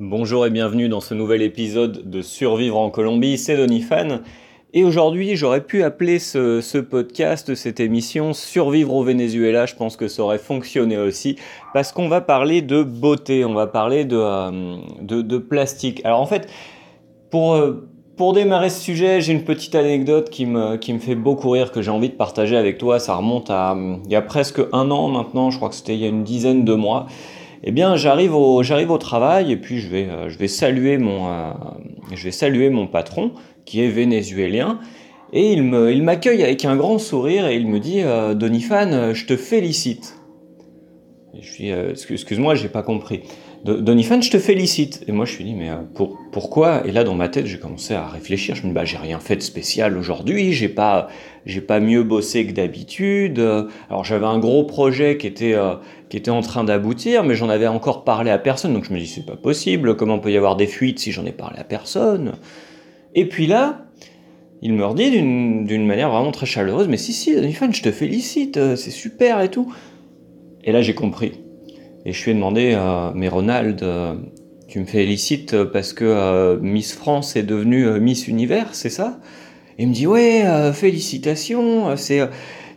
Bonjour et bienvenue dans ce nouvel épisode de Survivre en Colombie, c'est Donifan. Et aujourd'hui, j'aurais pu appeler ce, podcast, cette émission, Survivre au Venezuela. Je pense que ça aurait fonctionné aussi, parce qu'on va parler de beauté, on va parler de, euh, plastique. Alors en fait, pour, euh, pour démarrer ce sujet, j'ai une petite anecdote qui me, qui me fait beaucoup rire, que j'ai envie de partager avec toi. Ça remonte à il y a presque un an maintenant, je crois que c'était il y a une dizaine de mois eh bien j'arrive au travail et puis je vais euh, saluer mon euh, je vais mon patron qui est vénézuélien et il me il m'accueille avec un grand sourire et il me dit euh, Donifan je te félicite. Je suis excuse-moi j'ai pas compris. Donifan, je te félicite. Et moi, je suis dit, mais pour, pourquoi? Et là, dans ma tête, j'ai commencé à réfléchir. Je me dis, bah, j'ai rien fait de spécial aujourd'hui. J'ai pas, j'ai pas mieux bossé que d'habitude. Alors, j'avais un gros projet qui était, qui était en train d'aboutir, mais j'en avais encore parlé à personne, donc je me dis c'est pas possible, comment peut y avoir des fuites si j'en ai parlé à personne? Et puis là, il me redit d'une manière vraiment très chaleureuse, mais si, si, Danifan, je te félicite, euh, c'est super et tout. Et là j'ai compris. Et je lui ai demandé, euh, mais Ronald, euh, tu me félicites parce que Miss France est devenue Miss Univers, c'est ça? Et il me dit, ouais, félicitations, c'est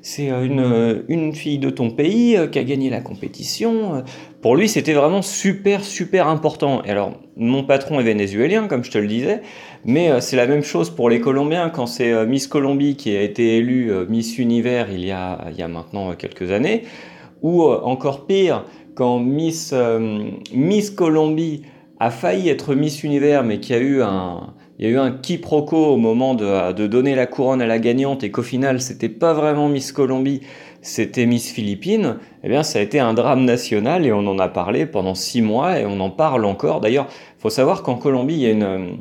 c'est euh, une, euh, une, fille de ton pays euh, qui a gagné la compétition. Pour lui, c'était vraiment super, super important. Et alors, mon patron est vénézuélien, comme je te le disais, mais c'est la même chose pour les Colombiens quand c'est Miss Colombie qui a été élue Miss Univers il y a, il y a maintenant quelques années, ou encore pire, quand Miss, Miss Colombie a failli être Miss Univers, mais qui a eu un, il y a eu un quiproquo au moment de, donner la couronne à la gagnante et qu'au final c'était pas vraiment Miss Colombie, c'était Miss Philippines, eh bien ça a été un drame national et on en a parlé pendant six mois et on en parle encore. D'ailleurs, faut savoir qu'en Colombie il y a une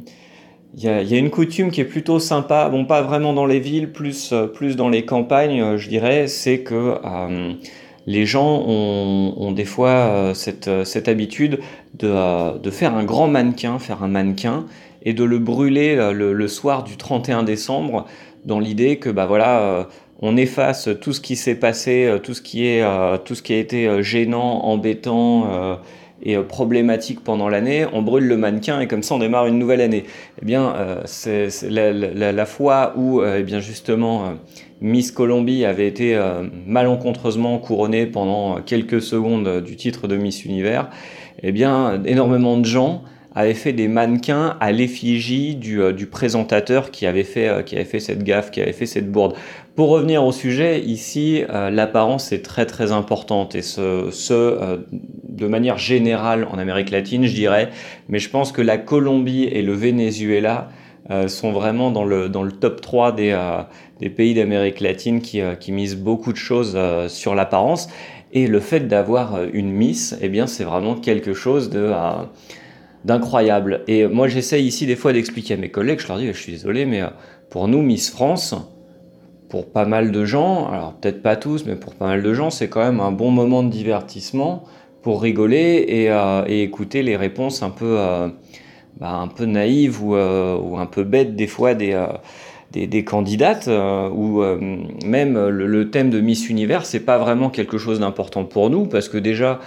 il y, a, il y, a, une coutume qui est plutôt sympa, bon pas vraiment dans les villes, plus, plus dans les campagnes, je dirais, c'est que euh, les gens ont, des fois euh, cette, cette habitude de, euh, de faire un grand mannequin, faire un mannequin, et de le brûler euh, le, soir du 31 décembre dans l'idée que bah voilà euh, on efface tout ce qui s'est passé, euh, tout ce qui est tout ce qui a été gênant, embêtant et problématique pendant l'année, on brûle le mannequin et comme ça on démarre une nouvelle année. Eh bien, c'est la, fois où, eh bien justement, Miss Colombie avait été malencontreusement couronnée pendant quelques secondes du titre de Miss Univers. Eh bien, énormément de gens avait fait des mannequins à l'effigie du, euh, présentateur qui avait, fait, euh, qui avait fait cette gaffe, qui avait fait cette bourde. Pour revenir au sujet, ici, euh, l'apparence est très très importante et ce, de manière générale en Amérique latine, je dirais, mais je pense que la Colombie et le Venezuela sont vraiment dans le, top 3 des, pays d'Amérique latine qui, qui misent beaucoup de choses sur l'apparence. Et le fait d'avoir une Miss, eh bien, c'est vraiment quelque chose de d'incroyable. Et moi, j'essaye ici des fois d'expliquer à mes collègues, je leur dis, je suis désolé, mais euh, pour nous, Miss France, pour pas mal de gens, alors peut-être pas tous, mais pour pas mal de gens, c'est quand même un bon moment de divertissement pour rigoler et, euh, écouter les réponses un peu, euh, bah, un peu naïves ou, un peu bêtes des fois des, des, candidates, ou même le, le, thème de Miss Univers, c'est pas vraiment quelque chose d'important pour nous, parce que déjà,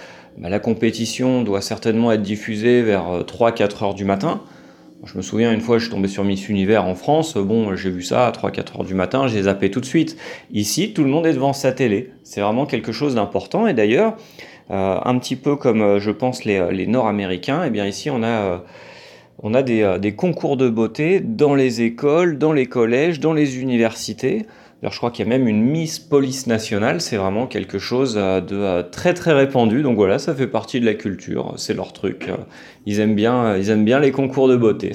la compétition doit certainement être diffusée vers 3-4 euh, heures du matin. Je me souviens une fois, je suis tombé sur Miss Univers en France. Bon, j'ai vu ça à 3-4 heures du matin, j'ai zappé tout de suite. Ici, tout le monde est devant sa télé. C'est vraiment quelque chose d'important. Et d'ailleurs, euh, un petit peu comme euh, je pense les, Nord-Américains, eh bien ici, on a, des concours de beauté dans les écoles, dans les collèges, dans les universités je crois qu'il y a même une Miss Police Nationale, c'est vraiment quelque chose euh, de euh, très très répandu. Donc voilà, ça fait partie de la culture, c'est leur truc. Euh, ils aiment bien, ils aiment bien les concours de beauté.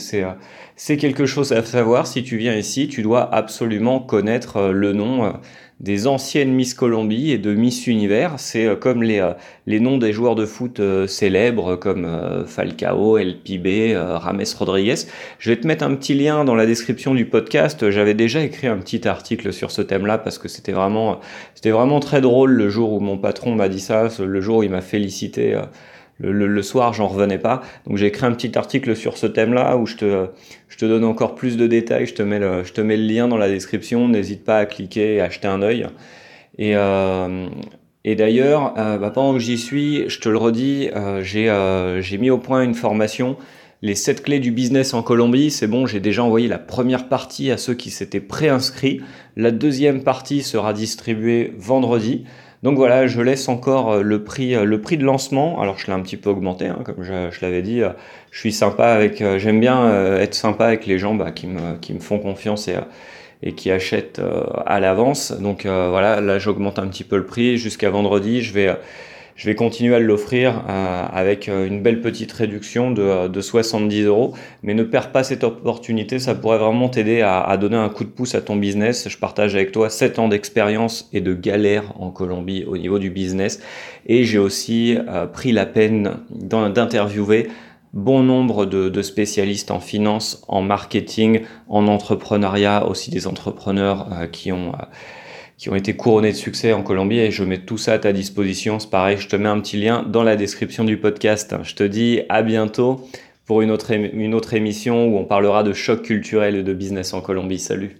C'est quelque chose à savoir. Si tu viens ici, tu dois absolument connaître le nom des anciennes Miss Colombie et de Miss Univers. C'est euh, comme les, euh, les noms des joueurs de foot euh, célèbres comme Falcao, El Pibe, Rames Rodriguez. Je vais te mettre un petit lien dans la description du podcast. J'avais déjà écrit un petit article sur ce thème-là parce que c'était vraiment, c'était vraiment très drôle le jour où mon patron m'a dit ça, le jour où il m'a félicité le, soir, j'en revenais pas. Donc j'ai écrit un petit article sur ce thème-là où je te, donne encore plus de détails. Je te mets le, lien dans la description. N'hésite pas à cliquer et acheter un œil. Et, euh, d'ailleurs, bah, pendant que j'y suis, je te le redis, j'ai mis au point une formation les 7 clés du business en Colombie, c'est bon, j'ai déjà envoyé la première partie à ceux qui s'étaient préinscrits. La deuxième partie sera distribuée vendredi. Donc voilà, je laisse encore euh, le prix, euh, le prix de lancement. Alors je l'ai un petit peu augmenté, hein, comme je, l'avais dit. Euh, je suis sympa avec, j'aime bien être sympa avec les gens bah, qui, me, qui me font confiance et, et qui achètent à l'avance. Donc voilà, là j'augmente un petit peu le prix jusqu'à vendredi. Je vais je vais continuer à l'offrir euh, avec euh, une belle petite réduction de, de, 70 euros. Mais ne perds pas cette opportunité, ça pourrait vraiment t'aider à, donner un coup de pouce à ton business. Je partage avec toi 7 ans d'expérience et de galère en Colombie au niveau du business. Et j'ai aussi euh, pris la peine d'interviewer bon nombre de, de, spécialistes en finance, en marketing, en entrepreneuriat, aussi des entrepreneurs qui ont qui ont été couronnés de succès en Colombie et je mets tout ça à ta disposition. C'est pareil, je te mets un petit lien dans la description du podcast. Je te dis à bientôt pour une autre, une autre émission où on parlera de choc culturel et de business en Colombie. Salut